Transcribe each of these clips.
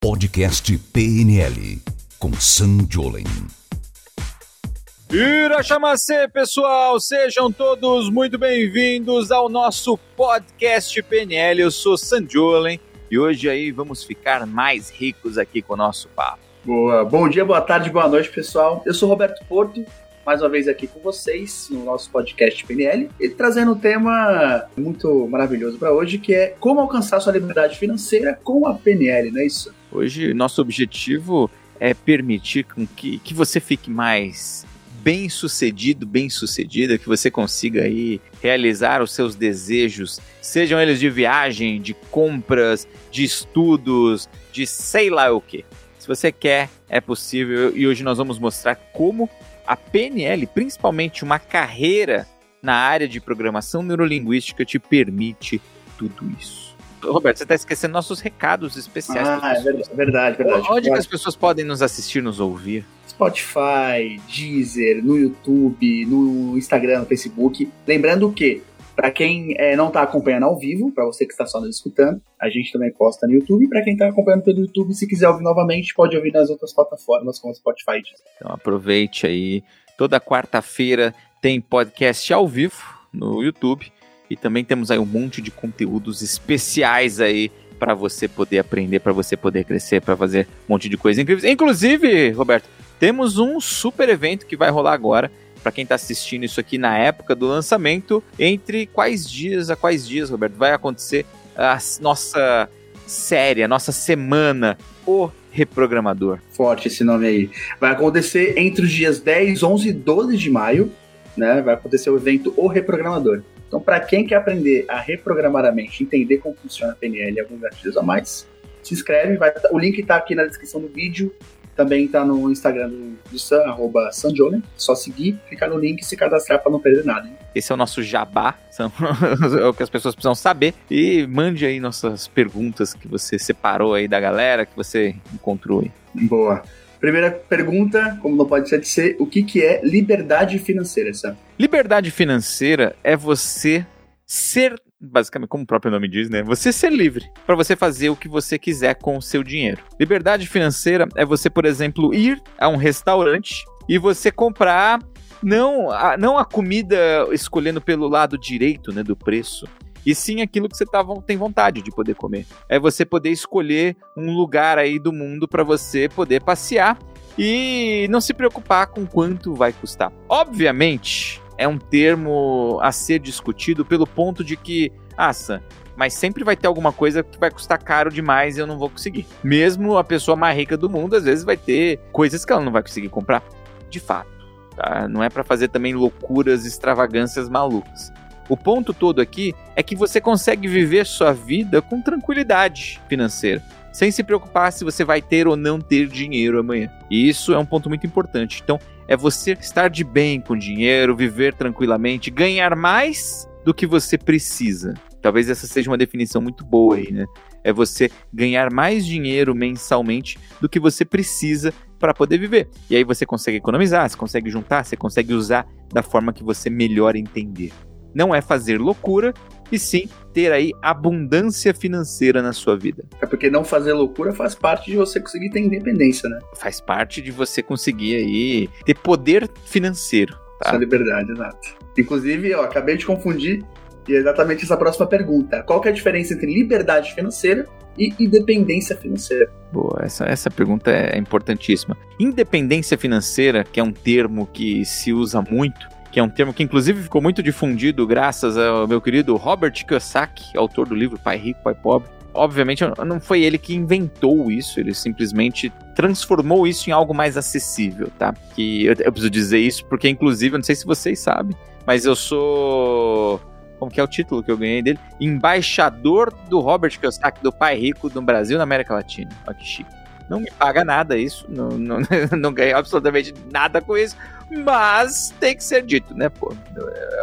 Podcast PNL com Sam Jolen. Irachamacê, pessoal! Sejam todos muito bem-vindos ao nosso podcast PNL. Eu sou Sam Jolen e hoje aí vamos ficar mais ricos aqui com o nosso papo. Boa. Bom dia, boa tarde, boa noite, pessoal. Eu sou Roberto Porto, mais uma vez aqui com vocês no nosso podcast PNL e trazendo um tema muito maravilhoso para hoje, que é como alcançar sua liberdade financeira com a PNL, não é isso? Hoje, nosso objetivo é permitir que, que você fique mais bem sucedido, bem sucedida, que você consiga aí realizar os seus desejos, sejam eles de viagem, de compras, de estudos, de sei lá o que. Se você quer, é possível e hoje nós vamos mostrar como a PNL, principalmente uma carreira na área de programação neurolinguística, te permite tudo isso. Roberto, você está esquecendo nossos recados especiais. Ah, é verdade, verdade. Onde que as pessoas podem nos assistir, nos ouvir? Spotify, Deezer, no YouTube, no Instagram, no Facebook. Lembrando que para quem é, não está acompanhando ao vivo, para você que está só nos escutando, a gente também posta no YouTube. Para quem está acompanhando pelo YouTube, se quiser ouvir novamente, pode ouvir nas outras plataformas, como Spotify. Então aproveite aí. Toda quarta-feira tem podcast ao vivo no YouTube. E também temos aí um monte de conteúdos especiais aí para você poder aprender, para você poder crescer, para fazer um monte de coisas incríveis. Inclusive, Roberto, temos um super evento que vai rolar agora para quem está assistindo isso aqui na época do lançamento, entre quais dias a quais dias, Roberto, vai acontecer a nossa série, a nossa semana, o Reprogramador. Forte esse nome aí. Vai acontecer entre os dias 10, 11 e 12 de maio, né? Vai acontecer o evento O Reprogramador. Então, para quem quer aprender a reprogramar a mente, entender como funciona a PNL e alguns gatilhos a mais, se inscreve. Vai, o link está aqui na descrição do vídeo também tá no Instagram do, do Sam, arroba Sanjone. Só seguir, clicar no link e se cadastrar para não perder nada. Hein? Esse é o nosso jabá, é o que as pessoas precisam saber. E mande aí nossas perguntas que você separou aí da galera, que você encontrou aí. Boa. Primeira pergunta, como não pode ser de ser, o que, que é liberdade financeira, Sam? Liberdade financeira é você ser basicamente, como o próprio nome diz, né? Você ser livre para você fazer o que você quiser com o seu dinheiro. Liberdade financeira é você, por exemplo, ir a um restaurante e você comprar não a, não a comida escolhendo pelo lado direito, né, do preço, e sim aquilo que você tá, tem vontade de poder comer. É você poder escolher um lugar aí do mundo para você poder passear e não se preocupar com quanto vai custar. Obviamente, é um termo a ser discutido pelo ponto de que, assa, mas sempre vai ter alguma coisa que vai custar caro demais e eu não vou conseguir. Mesmo a pessoa mais rica do mundo, às vezes vai ter coisas que ela não vai conseguir comprar. De fato, tá? Não é para fazer também loucuras, extravagâncias malucas. O ponto todo aqui é que você consegue viver sua vida com tranquilidade financeira, sem se preocupar se você vai ter ou não ter dinheiro amanhã. E isso é um ponto muito importante. Então, é você estar de bem com dinheiro, viver tranquilamente, ganhar mais do que você precisa. Talvez essa seja uma definição muito boa aí, né? É você ganhar mais dinheiro mensalmente do que você precisa para poder viver. E aí você consegue economizar, você consegue juntar, você consegue usar da forma que você melhor entender. Não é fazer loucura, e sim ter aí abundância financeira na sua vida. É porque não fazer loucura faz parte de você conseguir ter independência, né? Faz parte de você conseguir aí ter poder financeiro. Tá? Essa liberdade, exato. Inclusive, eu acabei de confundir e é exatamente essa próxima pergunta. Qual que é a diferença entre liberdade financeira e independência financeira? Boa, essa, essa pergunta é importantíssima. Independência financeira, que é um termo que se usa muito, que é um termo que inclusive ficou muito difundido graças ao meu querido Robert Kiyosaki, autor do livro Pai Rico, Pai Pobre. Obviamente não foi ele que inventou isso, ele simplesmente transformou isso em algo mais acessível, tá? Que eu, eu preciso dizer isso porque inclusive, eu não sei se vocês sabem, mas eu sou como que é o título que eu ganhei dele? Embaixador do Robert Kiyosaki, do Pai Rico do Brasil na América Latina. Olha que chique. Não me paga nada isso, não, não, não ganho absolutamente nada com isso, mas tem que ser dito, né, pô?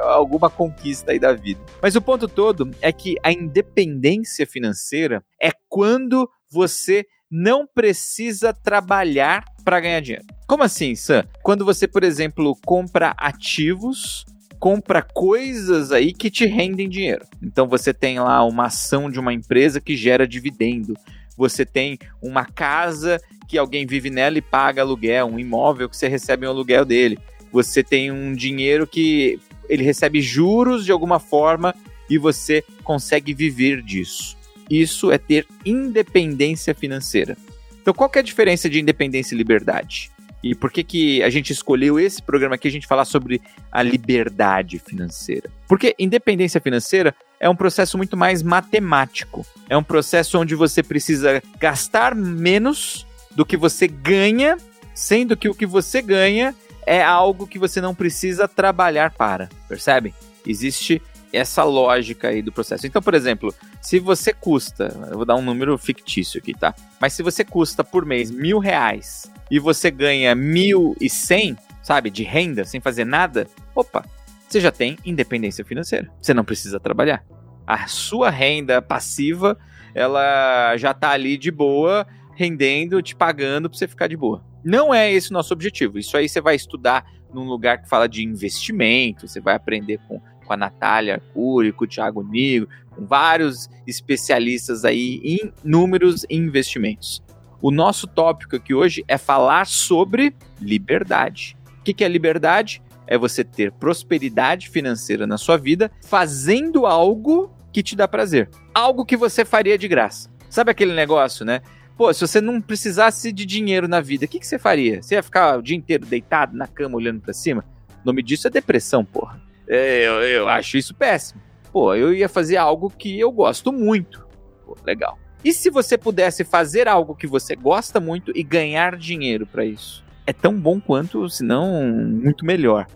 Alguma conquista aí da vida. Mas o ponto todo é que a independência financeira é quando você não precisa trabalhar para ganhar dinheiro. Como assim, Sam? Quando você, por exemplo, compra ativos compra coisas aí que te rendem dinheiro. Então você tem lá uma ação de uma empresa que gera dividendo. Você tem uma casa que alguém vive nela e paga aluguel, um imóvel que você recebe um aluguel dele. Você tem um dinheiro que ele recebe juros de alguma forma e você consegue viver disso. Isso é ter independência financeira. Então, qual é a diferença de independência e liberdade? E por que, que a gente escolheu esse programa aqui a gente falar sobre a liberdade financeira? Porque independência financeira é um processo muito mais matemático. É um processo onde você precisa gastar menos do que você ganha, sendo que o que você ganha é algo que você não precisa trabalhar para, percebe? Existe essa lógica aí do processo. Então, por exemplo, se você custa, eu vou dar um número fictício aqui, tá? Mas se você custa por mês mil reais e você ganha mil e cem, sabe, de renda, sem fazer nada, opa, você já tem independência financeira. Você não precisa trabalhar. A sua renda passiva, ela já tá ali de boa, rendendo, te pagando pra você ficar de boa. Não é esse o nosso objetivo. Isso aí você vai estudar num lugar que fala de investimento, você vai aprender com, com a Natália Arcuri, com o Thiago Nigo, com vários especialistas aí em números e investimentos. O nosso tópico aqui hoje é falar sobre liberdade. O que, que é liberdade? É você ter prosperidade financeira na sua vida fazendo algo que te dá prazer. Algo que você faria de graça. Sabe aquele negócio, né? Pô, se você não precisasse de dinheiro na vida, o que, que você faria? Você ia ficar o dia inteiro deitado na cama olhando para cima? O nome disso é depressão, porra. É, eu, eu acho isso péssimo. Pô, eu ia fazer algo que eu gosto muito. Pô, legal. E se você pudesse fazer algo que você gosta muito e ganhar dinheiro para isso? É tão bom quanto, se não muito melhor.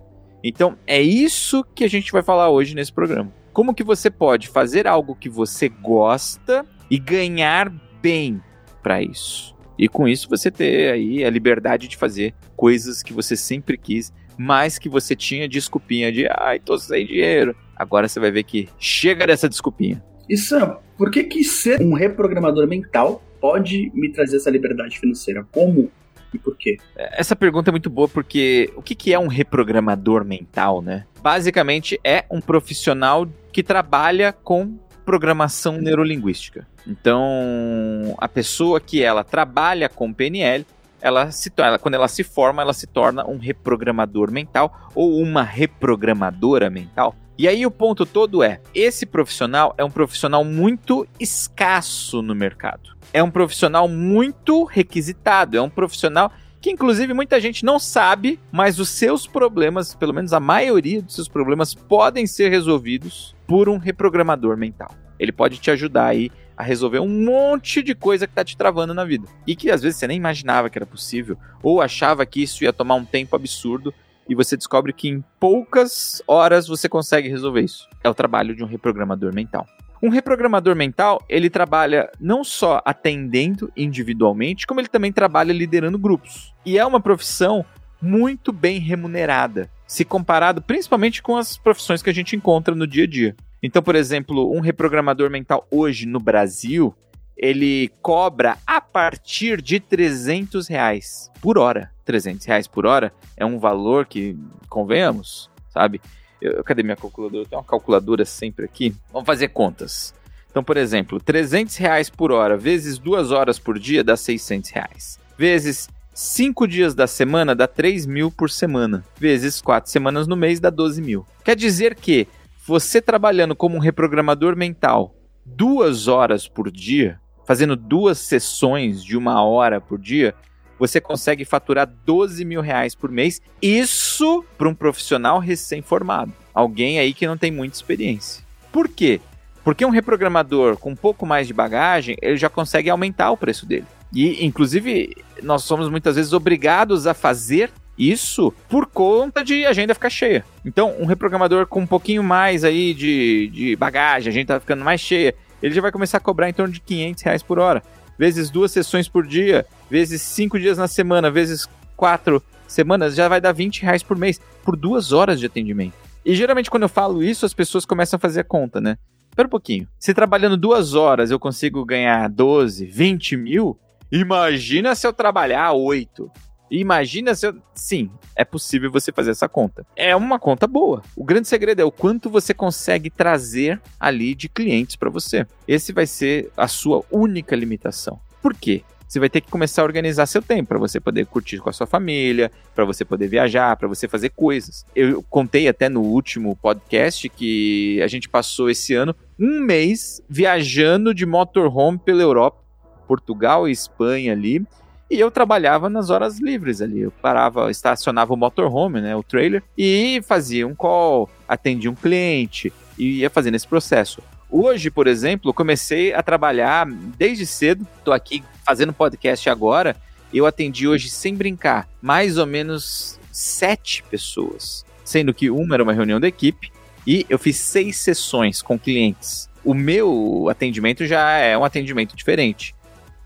Então, é isso que a gente vai falar hoje nesse programa. Como que você pode fazer algo que você gosta e ganhar bem para isso. E com isso você ter aí a liberdade de fazer coisas que você sempre quis, mas que você tinha desculpinha de ai, tô sem dinheiro. Agora você vai ver que chega dessa desculpinha. E Sam, por que que ser um reprogramador mental pode me trazer essa liberdade financeira? Como e por quê? Essa pergunta é muito boa porque o que, que é um reprogramador mental, né? Basicamente é um profissional que trabalha com programação neurolinguística. Então, a pessoa que ela trabalha com PNL, ela se ela, quando ela se forma, ela se torna um reprogramador mental ou uma reprogramadora mental. E aí o ponto todo é, esse profissional é um profissional muito escasso no mercado. É um profissional muito requisitado, é um profissional que inclusive muita gente não sabe, mas os seus problemas, pelo menos a maioria dos seus problemas podem ser resolvidos por um reprogramador mental. Ele pode te ajudar aí a resolver um monte de coisa que tá te travando na vida. E que às vezes você nem imaginava que era possível, ou achava que isso ia tomar um tempo absurdo, e você descobre que em poucas horas você consegue resolver isso. É o trabalho de um reprogramador mental. Um reprogramador mental, ele trabalha não só atendendo individualmente, como ele também trabalha liderando grupos. E é uma profissão muito bem remunerada, se comparado principalmente com as profissões que a gente encontra no dia a dia. Então, por exemplo, um reprogramador mental hoje no Brasil, ele cobra a partir de 300 reais por hora. 300 reais por hora é um valor que, convenhamos, sabe? Eu, cadê minha calculadora? Tenho uma calculadora sempre aqui. Vamos fazer contas. Então, por exemplo, 300 reais por hora vezes duas horas por dia dá 600 reais. Vezes 5 dias da semana dá 3 mil por semana. Vezes 4 semanas no mês dá 12 mil. Quer dizer que você trabalhando como um reprogramador mental duas horas por dia, fazendo duas sessões de uma hora por dia, você consegue faturar 12 mil reais por mês. Isso para um profissional recém-formado. Alguém aí que não tem muita experiência. Por quê? Porque um reprogramador com um pouco mais de bagagem, ele já consegue aumentar o preço dele. E, inclusive, nós somos muitas vezes obrigados a fazer isso por conta de agenda ficar cheia. Então, um reprogramador com um pouquinho mais aí de, de bagagem, a gente tá ficando mais cheia, ele já vai começar a cobrar em torno de 500 reais por hora vezes duas sessões por dia, vezes cinco dias na semana, vezes quatro semanas, já vai dar 20 reais por mês, por duas horas de atendimento. E geralmente quando eu falo isso, as pessoas começam a fazer a conta, né? Espera um pouquinho. Se trabalhando duas horas eu consigo ganhar 12, 20 mil, imagina se eu trabalhar oito. Imagina se eu... Sim, é possível você fazer essa conta. É uma conta boa. O grande segredo é o quanto você consegue trazer ali de clientes para você. Esse vai ser a sua única limitação. Por quê? Você vai ter que começar a organizar seu tempo para você poder curtir com a sua família, para você poder viajar, para você fazer coisas. Eu contei até no último podcast que a gente passou esse ano um mês viajando de motorhome pela Europa, Portugal e Espanha ali. E eu trabalhava nas horas livres ali. Eu parava, estacionava o motorhome, né, o trailer, e fazia um call, atendia um cliente, e ia fazendo esse processo. Hoje, por exemplo, comecei a trabalhar desde cedo, estou aqui fazendo podcast agora. Eu atendi hoje, sem brincar, mais ou menos sete pessoas, sendo que uma era uma reunião da equipe e eu fiz seis sessões com clientes. O meu atendimento já é um atendimento diferente.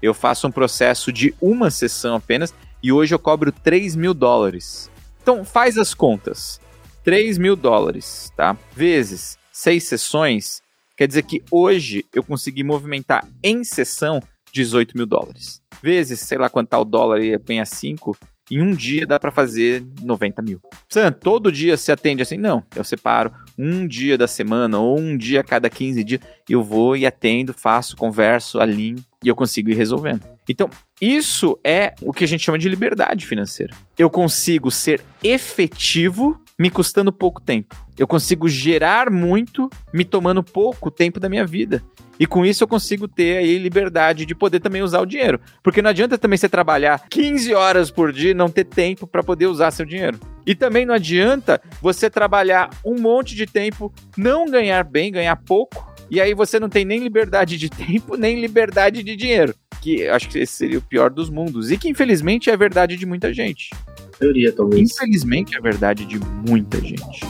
Eu faço um processo de uma sessão apenas e hoje eu cobro 3 mil dólares. Então faz as contas. 3 mil dólares, tá? Vezes seis sessões, Quer dizer que hoje eu consegui movimentar em sessão 18 mil dólares. Vezes, sei lá quanto tá o dólar e a 5, em um dia dá para fazer 90 mil. Sam, todo dia se atende assim? Não, eu separo um dia da semana ou um dia a cada 15 dias, eu vou e atendo, faço, converso, alinho e eu consigo ir resolvendo. Então, isso é o que a gente chama de liberdade financeira. Eu consigo ser efetivo me custando pouco tempo. Eu consigo gerar muito me tomando pouco tempo da minha vida. E com isso eu consigo ter aí liberdade de poder também usar o dinheiro. Porque não adianta também você trabalhar 15 horas por dia e não ter tempo para poder usar seu dinheiro. E também não adianta você trabalhar um monte de tempo, não ganhar bem, ganhar pouco, e aí você não tem nem liberdade de tempo, nem liberdade de dinheiro. Que acho que esse seria o pior dos mundos. E que infelizmente é a verdade de muita gente teoria, talvez. Infelizmente, é verdade de muita gente.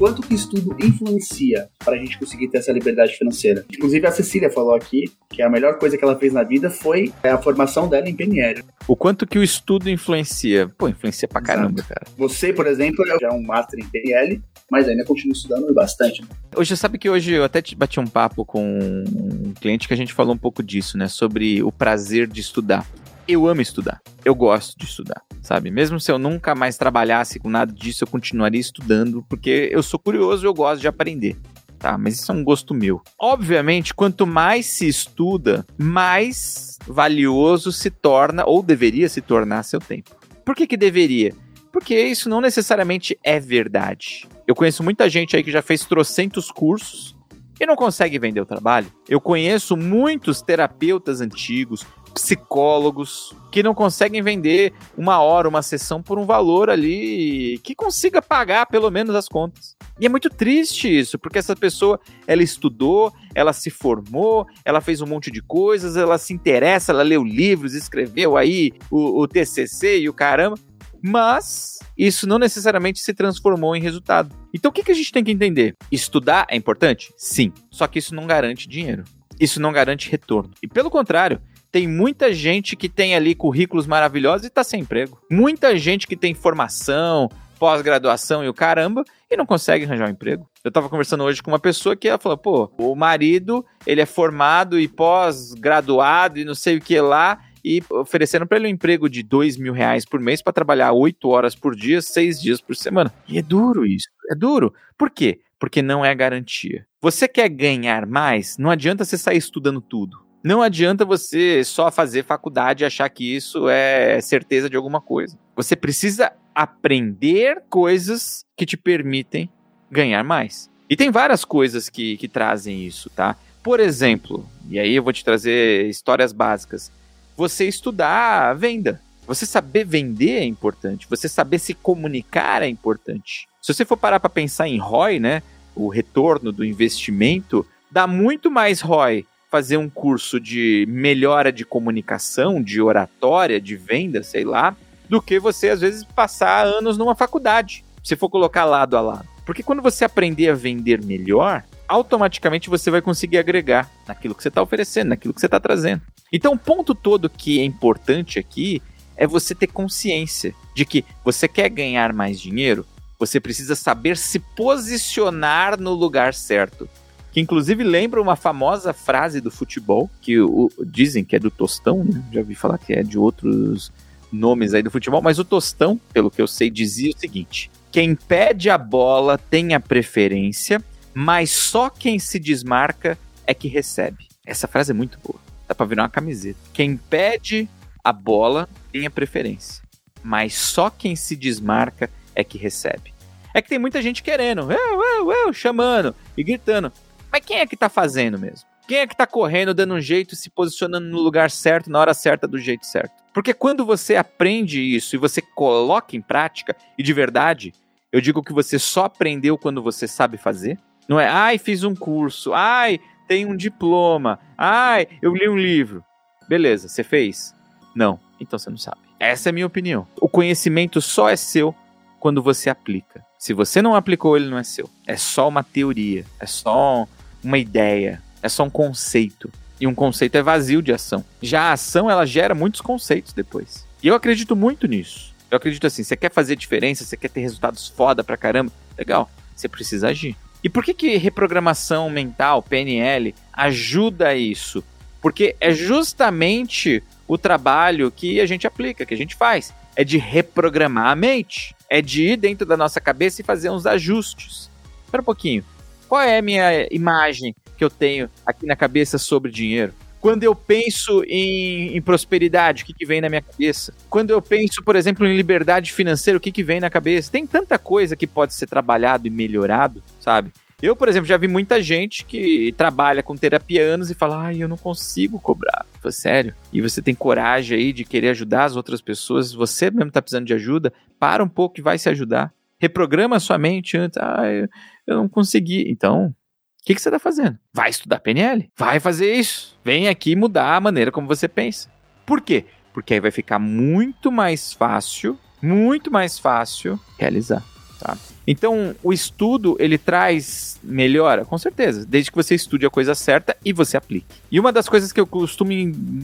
Quanto que estudo influencia para a gente conseguir ter essa liberdade financeira. Inclusive, a Cecília falou aqui que a melhor coisa que ela fez na vida foi a formação dela em PNL. O quanto que o estudo influencia? Pô, influencia pra caramba, Exato. cara. Você, por exemplo, já é um master em PNL, mas ainda continua estudando bastante. Hoje, sabe que hoje eu até bati um papo com um cliente que a gente falou um pouco disso, né? Sobre o prazer de estudar eu amo estudar. Eu gosto de estudar, sabe? Mesmo se eu nunca mais trabalhasse com nada disso, eu continuaria estudando, porque eu sou curioso e eu gosto de aprender. Tá, mas isso é um gosto meu. Obviamente, quanto mais se estuda, mais valioso se torna, ou deveria se tornar, seu tempo. Por que, que deveria? Porque isso não necessariamente é verdade. Eu conheço muita gente aí que já fez trocentos cursos e não consegue vender o trabalho. Eu conheço muitos terapeutas antigos, psicólogos que não conseguem vender uma hora, uma sessão por um valor ali que consiga pagar pelo menos as contas. E é muito triste isso, porque essa pessoa, ela estudou, ela se formou, ela fez um monte de coisas, ela se interessa, ela leu livros, escreveu aí o, o TCC e o caramba, mas isso não necessariamente se transformou em resultado. Então o que, que a gente tem que entender? Estudar é importante? Sim. Só que isso não garante dinheiro. Isso não garante retorno. E pelo contrário, tem muita gente que tem ali currículos maravilhosos e está sem emprego. Muita gente que tem formação, pós-graduação e o caramba e não consegue arranjar um emprego. Eu tava conversando hoje com uma pessoa que ela falou, pô, o marido, ele é formado e pós-graduado e não sei o que lá, e oferecendo para ele um emprego de dois mil reais por mês para trabalhar oito horas por dia, seis dias por semana. E é duro isso, é duro. Por quê? Porque não é garantia. Você quer ganhar mais? Não adianta você sair estudando tudo. Não adianta você só fazer faculdade e achar que isso é certeza de alguma coisa. Você precisa aprender coisas que te permitem ganhar mais. E tem várias coisas que, que trazem isso, tá? Por exemplo, e aí eu vou te trazer histórias básicas. Você estudar venda. Você saber vender é importante. Você saber se comunicar é importante. Se você for parar para pensar em ROI, né? O retorno do investimento, dá muito mais ROI fazer um curso de melhora de comunicação, de oratória, de venda, sei lá, do que você às vezes passar anos numa faculdade, se for colocar lado a lado. Porque quando você aprender a vender melhor, automaticamente você vai conseguir agregar naquilo que você está oferecendo, naquilo que você está trazendo. Então, o ponto todo que é importante aqui é você ter consciência de que você quer ganhar mais dinheiro, você precisa saber se posicionar no lugar certo que inclusive lembra uma famosa frase do futebol, que o, dizem que é do Tostão, né? já ouvi falar que é de outros nomes aí do futebol, mas o Tostão, pelo que eu sei, dizia o seguinte: Quem pede a bola tem a preferência, mas só quem se desmarca é que recebe. Essa frase é muito boa. Dá pra virar uma camiseta. Quem pede a bola tem a preferência, mas só quem se desmarca é que recebe. É que tem muita gente querendo, eu, eu, eu, chamando e gritando. Mas quem é que tá fazendo mesmo? Quem é que tá correndo, dando um jeito, se posicionando no lugar certo, na hora certa, do jeito certo? Porque quando você aprende isso e você coloca em prática, e de verdade, eu digo que você só aprendeu quando você sabe fazer. Não é, ai, fiz um curso, ai, tem um diploma, ai, eu li um livro. Beleza, você fez? Não, então você não sabe. Essa é a minha opinião. O conhecimento só é seu quando você aplica. Se você não aplicou, ele não é seu. É só uma teoria, é só uma ideia, é só um conceito. E um conceito é vazio de ação. Já a ação, ela gera muitos conceitos depois. E eu acredito muito nisso. Eu acredito assim, você quer fazer diferença, você quer ter resultados foda pra caramba, legal, você precisa agir. E por que que reprogramação mental, PNL, ajuda isso? Porque é justamente o trabalho que a gente aplica, que a gente faz. É de reprogramar a mente. É de ir dentro da nossa cabeça e fazer uns ajustes. Espera um pouquinho. Qual é a minha imagem que eu tenho aqui na cabeça sobre dinheiro? Quando eu penso em, em prosperidade, o que, que vem na minha cabeça? Quando eu penso, por exemplo, em liberdade financeira, o que, que vem na cabeça? Tem tanta coisa que pode ser trabalhado e melhorado, sabe? Eu, por exemplo, já vi muita gente que trabalha com terapia anos e fala, ai, eu não consigo cobrar. Foi sério. E você tem coragem aí de querer ajudar as outras pessoas, você mesmo tá precisando de ajuda, para um pouco e vai se ajudar. Reprograma a sua mente antes, ah, eu, eu não consegui. Então, o que, que você está fazendo? Vai estudar PNL. Vai fazer isso. Vem aqui mudar a maneira como você pensa. Por quê? Porque aí vai ficar muito mais fácil, muito mais fácil realizar. Tá? Então, o estudo, ele traz melhora, com certeza, desde que você estude a coisa certa e você aplique. E uma das coisas que eu costumo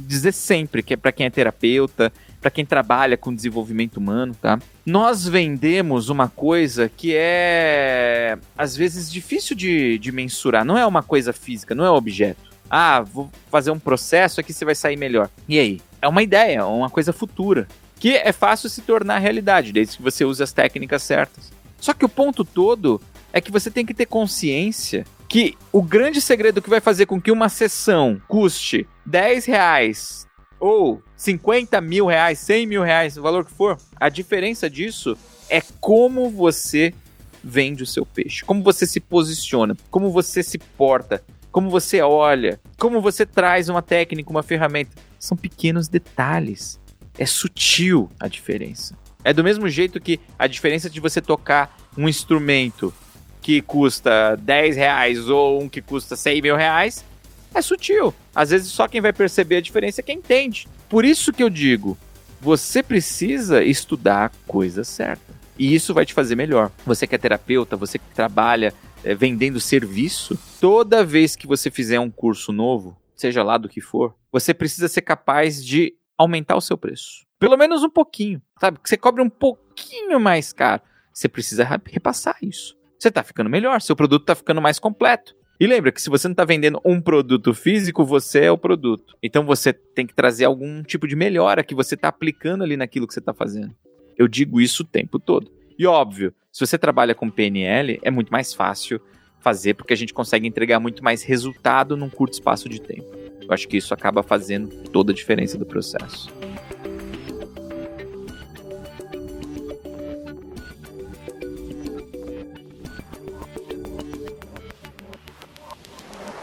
dizer sempre, que é para quem é terapeuta, para quem trabalha com desenvolvimento humano, tá? Nós vendemos uma coisa que é, às vezes, difícil de, de mensurar. Não é uma coisa física, não é um objeto. Ah, vou fazer um processo aqui, você vai sair melhor. E aí? É uma ideia, uma coisa futura. Que é fácil se tornar realidade, desde que você use as técnicas certas. Só que o ponto todo é que você tem que ter consciência que o grande segredo que vai fazer com que uma sessão custe 10 reais ou 50 mil reais, 100 mil reais, o valor que for, a diferença disso é como você vende o seu peixe, como você se posiciona, como você se porta, como você olha, como você traz uma técnica, uma ferramenta. São pequenos detalhes. É sutil a diferença. É do mesmo jeito que a diferença de você tocar um instrumento que custa 10 reais ou um que custa 100 mil reais é sutil. Às vezes só quem vai perceber a diferença é quem entende. Por isso que eu digo, você precisa estudar a coisa certa. E isso vai te fazer melhor. Você que é terapeuta, você que trabalha é, vendendo serviço, toda vez que você fizer um curso novo, seja lá do que for, você precisa ser capaz de aumentar o seu preço. Pelo menos um pouquinho, sabe? Que você cobre um pouquinho mais caro. Você precisa repassar isso. Você está ficando melhor, seu produto está ficando mais completo. E lembra que se você não está vendendo um produto físico, você é o produto. Então você tem que trazer algum tipo de melhora que você está aplicando ali naquilo que você está fazendo. Eu digo isso o tempo todo. E óbvio, se você trabalha com PNL, é muito mais fácil fazer porque a gente consegue entregar muito mais resultado num curto espaço de tempo. Eu acho que isso acaba fazendo toda a diferença do processo.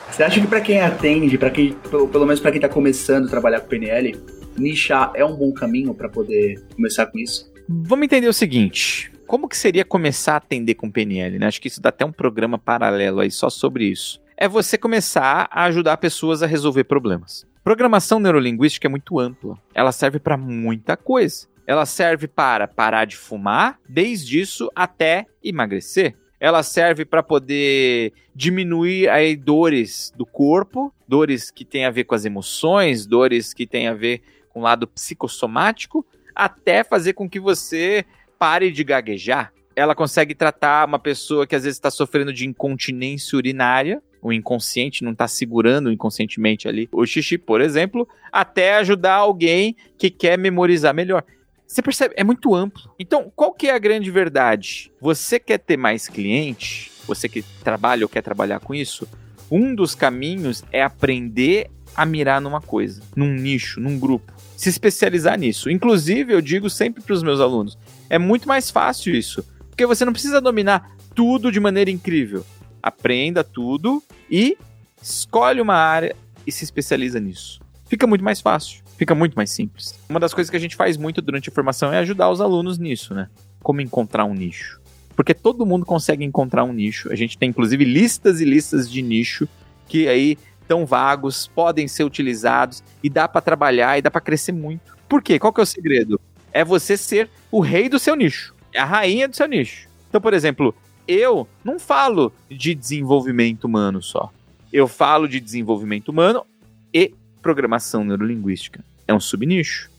Você acha que para quem atende, para quem, pelo, menos para quem tá começando a trabalhar com PNL, nichar é um bom caminho para poder começar com isso? Vamos entender o seguinte. Como que seria começar a atender com PNL, né? Acho que isso dá até um programa paralelo aí só sobre isso. É você começar a ajudar pessoas a resolver problemas. Programação neurolinguística é muito ampla. Ela serve para muita coisa. Ela serve para parar de fumar, desde isso até emagrecer ela serve para poder diminuir aí dores do corpo, dores que têm a ver com as emoções, dores que têm a ver com o lado psicossomático, até fazer com que você pare de gaguejar. Ela consegue tratar uma pessoa que às vezes está sofrendo de incontinência urinária, o inconsciente não está segurando inconscientemente ali o xixi, por exemplo, até ajudar alguém que quer memorizar melhor. Você percebe? É muito amplo. Então, qual que é a grande verdade? Você quer ter mais cliente? Você que trabalha ou quer trabalhar com isso? Um dos caminhos é aprender a mirar numa coisa, num nicho, num grupo. Se especializar nisso. Inclusive, eu digo sempre para os meus alunos: é muito mais fácil isso. Porque você não precisa dominar tudo de maneira incrível. Aprenda tudo e escolhe uma área e se especializa nisso. Fica muito mais fácil, fica muito mais simples. Uma das coisas que a gente faz muito durante a formação é ajudar os alunos nisso, né? Como encontrar um nicho. Porque todo mundo consegue encontrar um nicho. A gente tem inclusive listas e listas de nicho que aí tão vagos, podem ser utilizados e dá para trabalhar e dá para crescer muito. Por quê? Qual que é o segredo? É você ser o rei do seu nicho, é a rainha do seu nicho. Então, por exemplo, eu não falo de desenvolvimento humano só. Eu falo de desenvolvimento humano e programação neurolinguística. É um subnicho,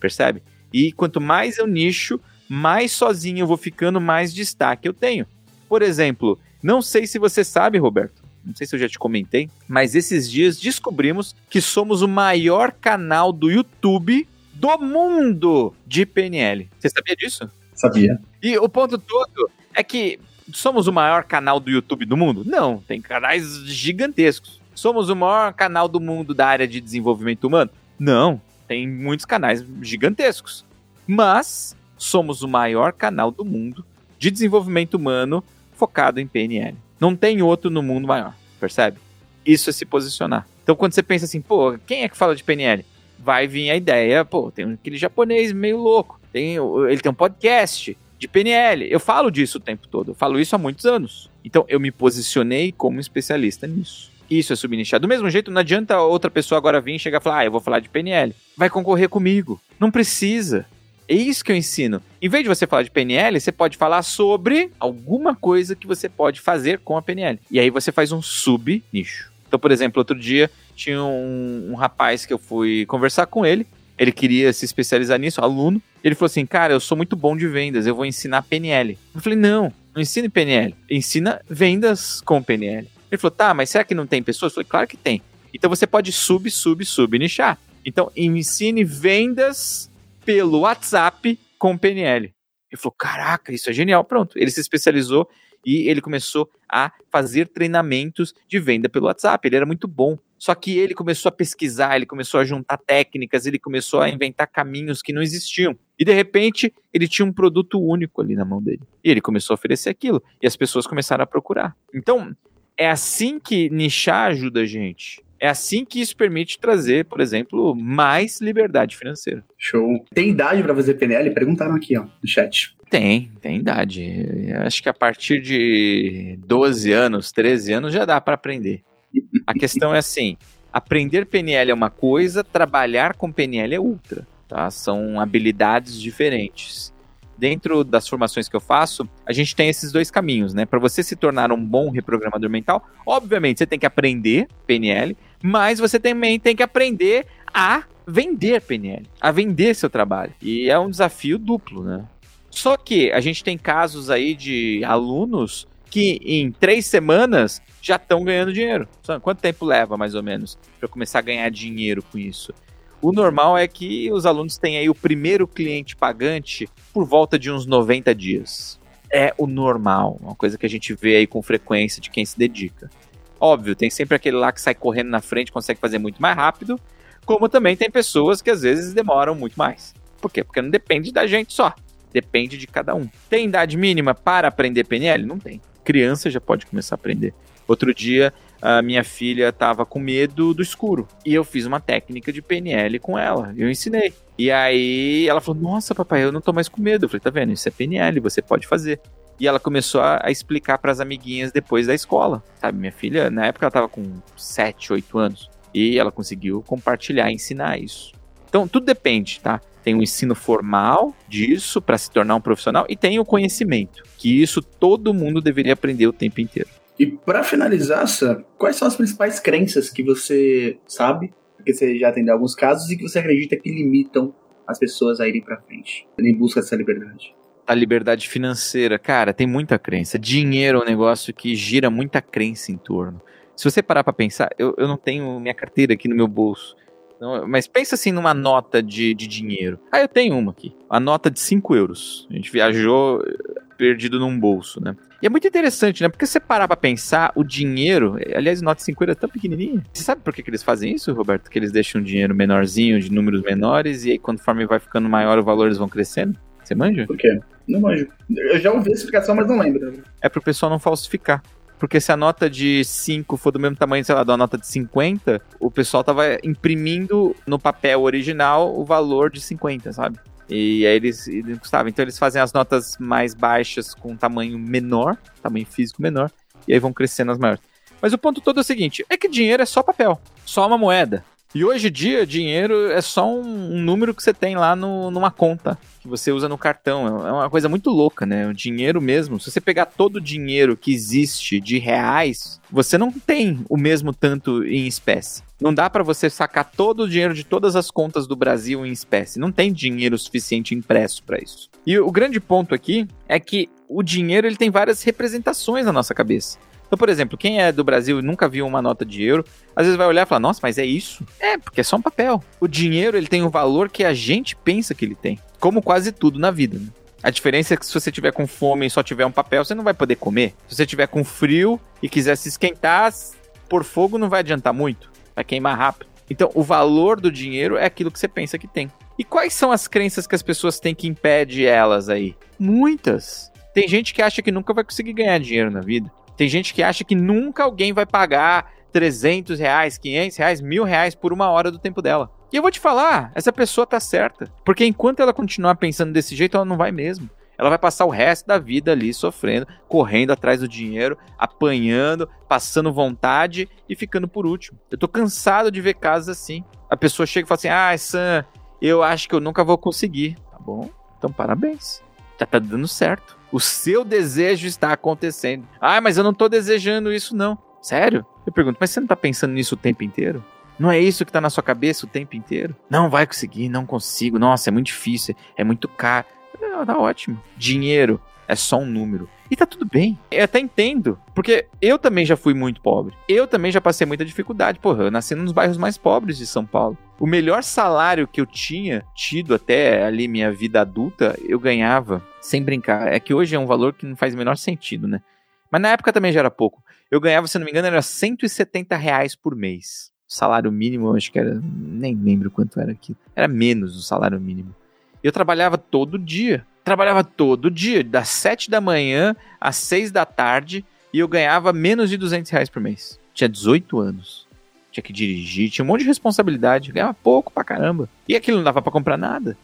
percebe? E quanto mais eu nicho, mais sozinho eu vou ficando, mais destaque eu tenho. Por exemplo, não sei se você sabe, Roberto, não sei se eu já te comentei, mas esses dias descobrimos que somos o maior canal do YouTube do mundo de PNL. Você sabia disso? Sabia. E o ponto todo é que somos o maior canal do YouTube do mundo? Não, tem canais gigantescos. Somos o maior canal do mundo da área de desenvolvimento humano? Não, tem muitos canais gigantescos. Mas somos o maior canal do mundo de desenvolvimento humano focado em PNL. Não tem outro no mundo maior, percebe? Isso é se posicionar. Então, quando você pensa assim, pô, quem é que fala de PNL? Vai vir a ideia, pô, tem aquele japonês meio louco, tem, ele tem um podcast de PNL. Eu falo disso o tempo todo, eu falo isso há muitos anos. Então, eu me posicionei como especialista nisso. Isso é subnichar. Do mesmo jeito, não adianta outra pessoa agora vir e chegar e falar, ah, eu vou falar de PNL. Vai concorrer comigo. Não precisa. É isso que eu ensino. Em vez de você falar de PNL, você pode falar sobre alguma coisa que você pode fazer com a PNL. E aí você faz um sub-nicho. Então, por exemplo, outro dia tinha um, um, rapaz que eu fui conversar com ele. Ele queria se especializar nisso, aluno. Ele falou assim: Cara, eu sou muito bom de vendas, eu vou ensinar PNL. Eu falei: Não, não ensine PNL. Ensina vendas com PNL. Ele falou: Tá, mas será que não tem pessoas? Eu falei: Claro que tem. Então você pode sub, sub, sub nichar. Então ensine vendas pelo WhatsApp com PNL. Ele falou: caraca, isso é genial. Pronto. Ele se especializou e ele começou a fazer treinamentos de venda pelo WhatsApp. Ele era muito bom. Só que ele começou a pesquisar, ele começou a juntar técnicas, ele começou a inventar caminhos que não existiam. E de repente, ele tinha um produto único ali na mão dele. E ele começou a oferecer aquilo. E as pessoas começaram a procurar. Então, é assim que nichar ajuda a gente. É assim que isso permite trazer, por exemplo, mais liberdade financeira. Show. Tem idade para fazer PNL? Perguntaram aqui, ó, no chat. Tem, tem idade. Acho que a partir de 12 anos, 13 anos já dá para aprender. A questão é assim: aprender PNL é uma coisa, trabalhar com PNL é outra. Tá? São habilidades diferentes dentro das formações que eu faço, a gente tem esses dois caminhos, né? Para você se tornar um bom reprogramador mental, obviamente você tem que aprender PNL, mas você também tem que aprender a vender PNL, a vender seu trabalho. E é um desafio duplo, né? Só que a gente tem casos aí de alunos que em três semanas já estão ganhando dinheiro. Quanto tempo leva, mais ou menos, para começar a ganhar dinheiro com isso? O normal é que os alunos tenham aí o primeiro cliente pagante por volta de uns 90 dias. É o normal, uma coisa que a gente vê aí com frequência de quem se dedica. Óbvio, tem sempre aquele lá que sai correndo na frente, consegue fazer muito mais rápido, como também tem pessoas que às vezes demoram muito mais. Por quê? Porque não depende da gente só, depende de cada um. Tem idade mínima para aprender PNL? Não tem. Criança já pode começar a aprender. Outro dia, a minha filha estava com medo do escuro. E eu fiz uma técnica de PNL com ela. Eu ensinei. E aí ela falou: Nossa, papai, eu não tô mais com medo. Eu falei: Tá vendo? Isso é PNL, você pode fazer. E ela começou a, explicar para as amiguinhas depois da escola. Sabe, minha filha, na época ela tava com 7, 8 anos. E ela conseguiu compartilhar, ensinar isso. Então, tudo depende, tá? Tem o ensino formal disso para se tornar um profissional e tem o conhecimento, que isso todo mundo deveria aprender o tempo inteiro. E para finalizar, Sam, quais são as principais crenças que você sabe, porque você já atendeu alguns casos, e que você acredita que limitam as pessoas a irem para frente, em busca dessa liberdade? A liberdade financeira, cara, tem muita crença. Dinheiro é um negócio que gira muita crença em torno. Se você parar para pensar, eu, eu não tenho minha carteira aqui no meu bolso. Então, mas pensa assim numa nota de, de dinheiro. Ah, eu tenho uma aqui. A nota de 5 euros. A gente viajou perdido num bolso, né? E é muito interessante, né? Porque você parar pra pensar, o dinheiro, aliás, nota de 5 euros é tão pequenininha. Você sabe por que, que eles fazem isso, Roberto? Que eles deixam um dinheiro menorzinho, de números menores, e aí conforme vai ficando maior, o valor eles vão crescendo? Você manja? Por quê? Não manjo. Eu já ouvi a explicação, mas não lembro. É pro pessoal não falsificar. Porque se a nota de 5 for do mesmo tamanho, sei lá, da nota de 50, o pessoal tava imprimindo no papel original o valor de 50, sabe? E aí eles, eles custavam. Então eles fazem as notas mais baixas com tamanho menor, tamanho físico menor, e aí vão crescendo as maiores. Mas o ponto todo é o seguinte: é que dinheiro é só papel, só uma moeda. E hoje em dia, dinheiro é só um, número que você tem lá no, numa conta que você usa no cartão. É uma coisa muito louca, né? O dinheiro mesmo. Se você pegar todo o dinheiro que existe de reais, você não tem o mesmo tanto em espécie. Não dá para você sacar todo o dinheiro de todas as contas do Brasil em espécie. Não tem dinheiro suficiente impresso para isso. E o grande ponto aqui é que o dinheiro ele tem várias representações na nossa cabeça. Então, por exemplo, quem é do Brasil e nunca viu uma nota de euro, às vezes vai olhar e falar: "Nossa, mas é isso?". É, porque é só um papel. O dinheiro, ele tem o valor que a gente pensa que ele tem, como quase tudo na vida, né? A diferença é que se você tiver com fome e só tiver um papel, você não vai poder comer. Se você tiver com frio e quiser se esquentar, por fogo não vai adiantar muito, vai queimar rápido. Então, o valor do dinheiro é aquilo que você pensa que tem. E quais são as crenças que as pessoas têm que impede elas aí? Muitas. Tem gente que acha que nunca vai conseguir ganhar dinheiro na vida. Tem gente que acha que nunca alguém vai pagar 300 reais, 500 reais, mil reais por uma hora do tempo dela. E eu vou te falar, essa pessoa tá certa. Porque enquanto ela continuar pensando desse jeito, ela não vai mesmo. Ela vai passar o resto da vida ali sofrendo, correndo atrás do dinheiro, apanhando, passando vontade e ficando por último. Eu tô cansado de ver casos assim. A pessoa chega e fala assim: Ah, Sam, eu acho que eu nunca vou conseguir. Tá bom, então parabéns. Já tá dando certo. O seu desejo está acontecendo. Ah, mas eu não tô desejando isso, não. Sério? Eu pergunto, mas você não tá pensando nisso o tempo inteiro? Não é isso que tá na sua cabeça o tempo inteiro? Não vai conseguir, não consigo. Nossa, é muito difícil, é muito caro. Ah, tá ótimo. Dinheiro é só um número. E tá tudo bem. Eu até entendo. Porque eu também já fui muito pobre. Eu também já passei muita dificuldade. Porra, eu nasci nos bairros mais pobres de São Paulo. O melhor salário que eu tinha tido até ali minha vida adulta, eu ganhava, sem brincar. É que hoje é um valor que não faz o menor sentido, né? Mas na época também já era pouco. Eu ganhava, se não me engano, era 170 reais por mês. O salário mínimo, eu acho que era. Nem lembro quanto era aqui. Era menos o salário mínimo. Eu trabalhava todo dia. Trabalhava todo dia, das 7 da manhã às 6 da tarde, e eu ganhava menos de 200 reais por mês. Tinha 18 anos. Tinha que dirigir, tinha um monte de responsabilidade, ganhava pouco pra caramba. E aquilo não dava para comprar nada.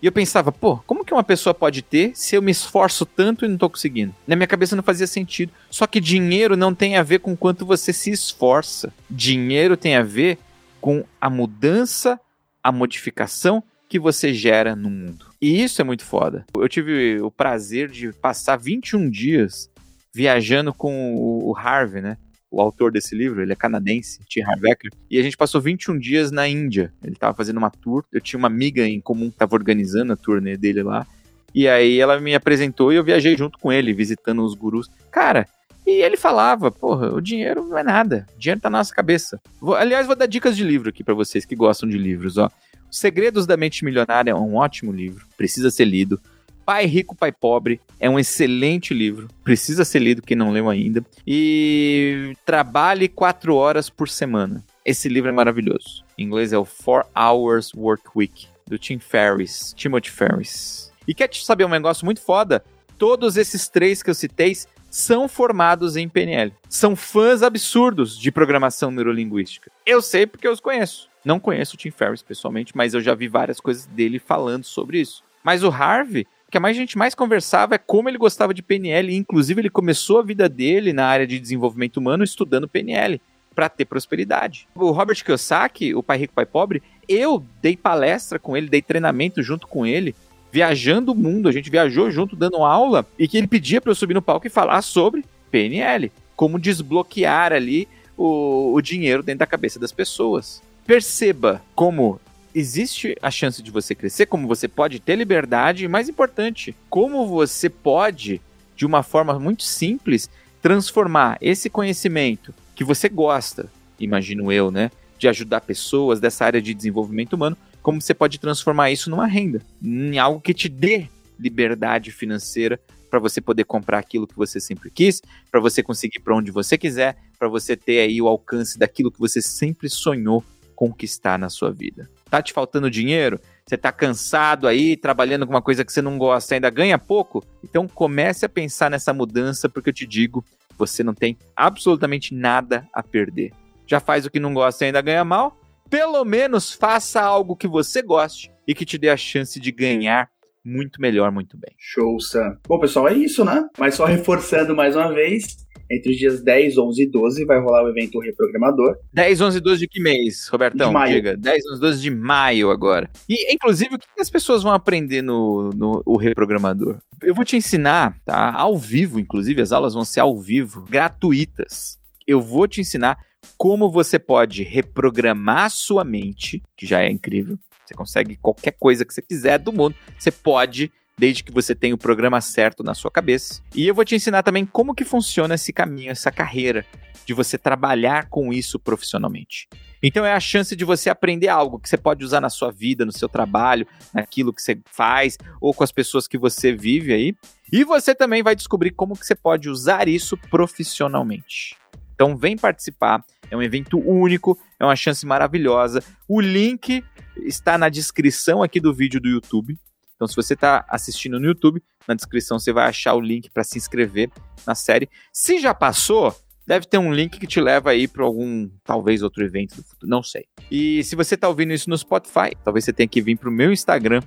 E eu pensava, pô, como que uma pessoa pode ter se eu me esforço tanto e não tô conseguindo? Na minha cabeça não fazia sentido. Só que dinheiro não tem a ver com quanto você se esforça. Dinheiro tem a ver com a mudança, a modificação que você gera no mundo. E isso é muito foda. Eu tive o prazer de passar 21 dias viajando com o Harvey, né? O autor desse livro, ele é canadense, T. Harvecker, e a gente passou 21 dias na Índia. Ele estava fazendo uma tour, eu tinha uma amiga em comum que estava organizando a turnê dele lá, e aí ela me apresentou e eu viajei junto com ele, visitando os gurus. Cara, e ele falava, porra, o dinheiro não é nada, o dinheiro tá na nossa cabeça. Vou, aliás, vou dar dicas de livro aqui para vocês que gostam de livros, ó. Segredos da Mente Milionária é um ótimo livro, precisa ser lido. Pai Rico, Pai Pobre é um excelente livro, precisa ser lido quem não leu ainda. E Trabalhe 4 horas por semana. Esse livro é maravilhoso. Em inglês é o 4 Hours Work Week, do Tim Ferriss, Timothy Ferriss. E quer te saber um negócio muito foda? Todos esses três que eu citei são formados em PNL. São fãs absurdos de programação neurolinguística. Eu sei porque eu os conheço. Não conheço o Tim Ferriss pessoalmente, mas eu já vi várias coisas dele falando sobre isso. Mas o Harvey, o que a mais gente mais conversava é como ele gostava de PNL, e inclusive ele começou a vida dele na área de desenvolvimento humano estudando PNL para ter prosperidade. O Robert Kiyosaki, o Pai Rico Pai Pobre, eu dei palestra com ele, dei treinamento junto com ele, viajando o mundo, a gente viajou junto dando aula e que ele pedia para eu subir no palco e falar sobre PNL, como desbloquear ali o, o dinheiro dentro da cabeça das pessoas perceba como existe a chance de você crescer, como você pode ter liberdade e, mais importante, como você pode, de uma forma muito simples, transformar esse conhecimento que você gosta, imagino eu, né? de ajudar pessoas, dessa área de desenvolvimento humano, como você pode transformar isso numa renda, em algo que te dê liberdade financeira para você poder comprar aquilo que você sempre quis, para você conseguir para onde você quiser, para você ter aí o alcance daquilo que você sempre sonhou conquistar na sua vida. Tá te faltando dinheiro? Você tá cansado aí, trabalhando com uma coisa que você não gosta, ainda ganha pouco? Então comece a pensar nessa mudança, porque eu te digo, você não tem absolutamente nada a perder. Já faz o que não gosta e ainda ganha mal? Pelo menos faça algo que você goste e que te dê a chance de ganhar muito melhor, muito bem. Show, Sam. Bom, pessoal, é isso, né? Mas só reforçando mais uma vez, entre os dias 10, 11 e 12 vai rolar o evento Reprogramador. 10, 11 e 12 de que mês, Robertão? De maio. Diga. 10, 11 e 12 de maio agora. E, inclusive, o que as pessoas vão aprender no, no o Reprogramador? Eu vou te ensinar, tá? Ao vivo, inclusive, as aulas vão ser ao vivo, gratuitas. Eu vou te ensinar como você pode reprogramar sua mente, que já é incrível. Você consegue qualquer coisa que você quiser do mundo, você pode, desde que você tenha o programa certo na sua cabeça. E eu vou te ensinar também como que funciona esse caminho, essa carreira de você trabalhar com isso profissionalmente. Então é a chance de você aprender algo que você pode usar na sua vida, no seu trabalho, naquilo que você faz ou com as pessoas que você vive aí. E você também vai descobrir como que você pode usar isso profissionalmente. Então vem participar, é um evento único, é uma chance maravilhosa. O link está na descrição aqui do vídeo do YouTube. Então se você está assistindo no YouTube, na descrição você vai achar o link para se inscrever na série. Se já passou, deve ter um link que te leva aí para algum, talvez outro evento do futuro, não sei. E se você está ouvindo isso no Spotify, talvez você tenha que vir para o meu Instagram,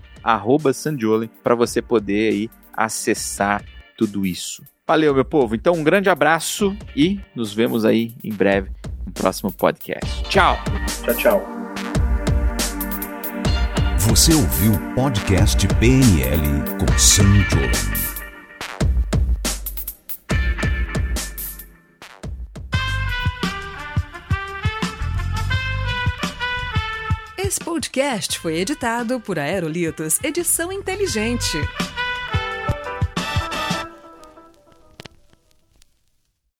@sandioli, para você poder aí acessar tudo isso. Valeu, meu povo. Então, um grande abraço e nos vemos aí em breve no próximo podcast. Tchau! Tchau, tchau. Você ouviu o podcast PNL com Sam. Esse podcast foi editado por Aerolitos Edição Inteligente.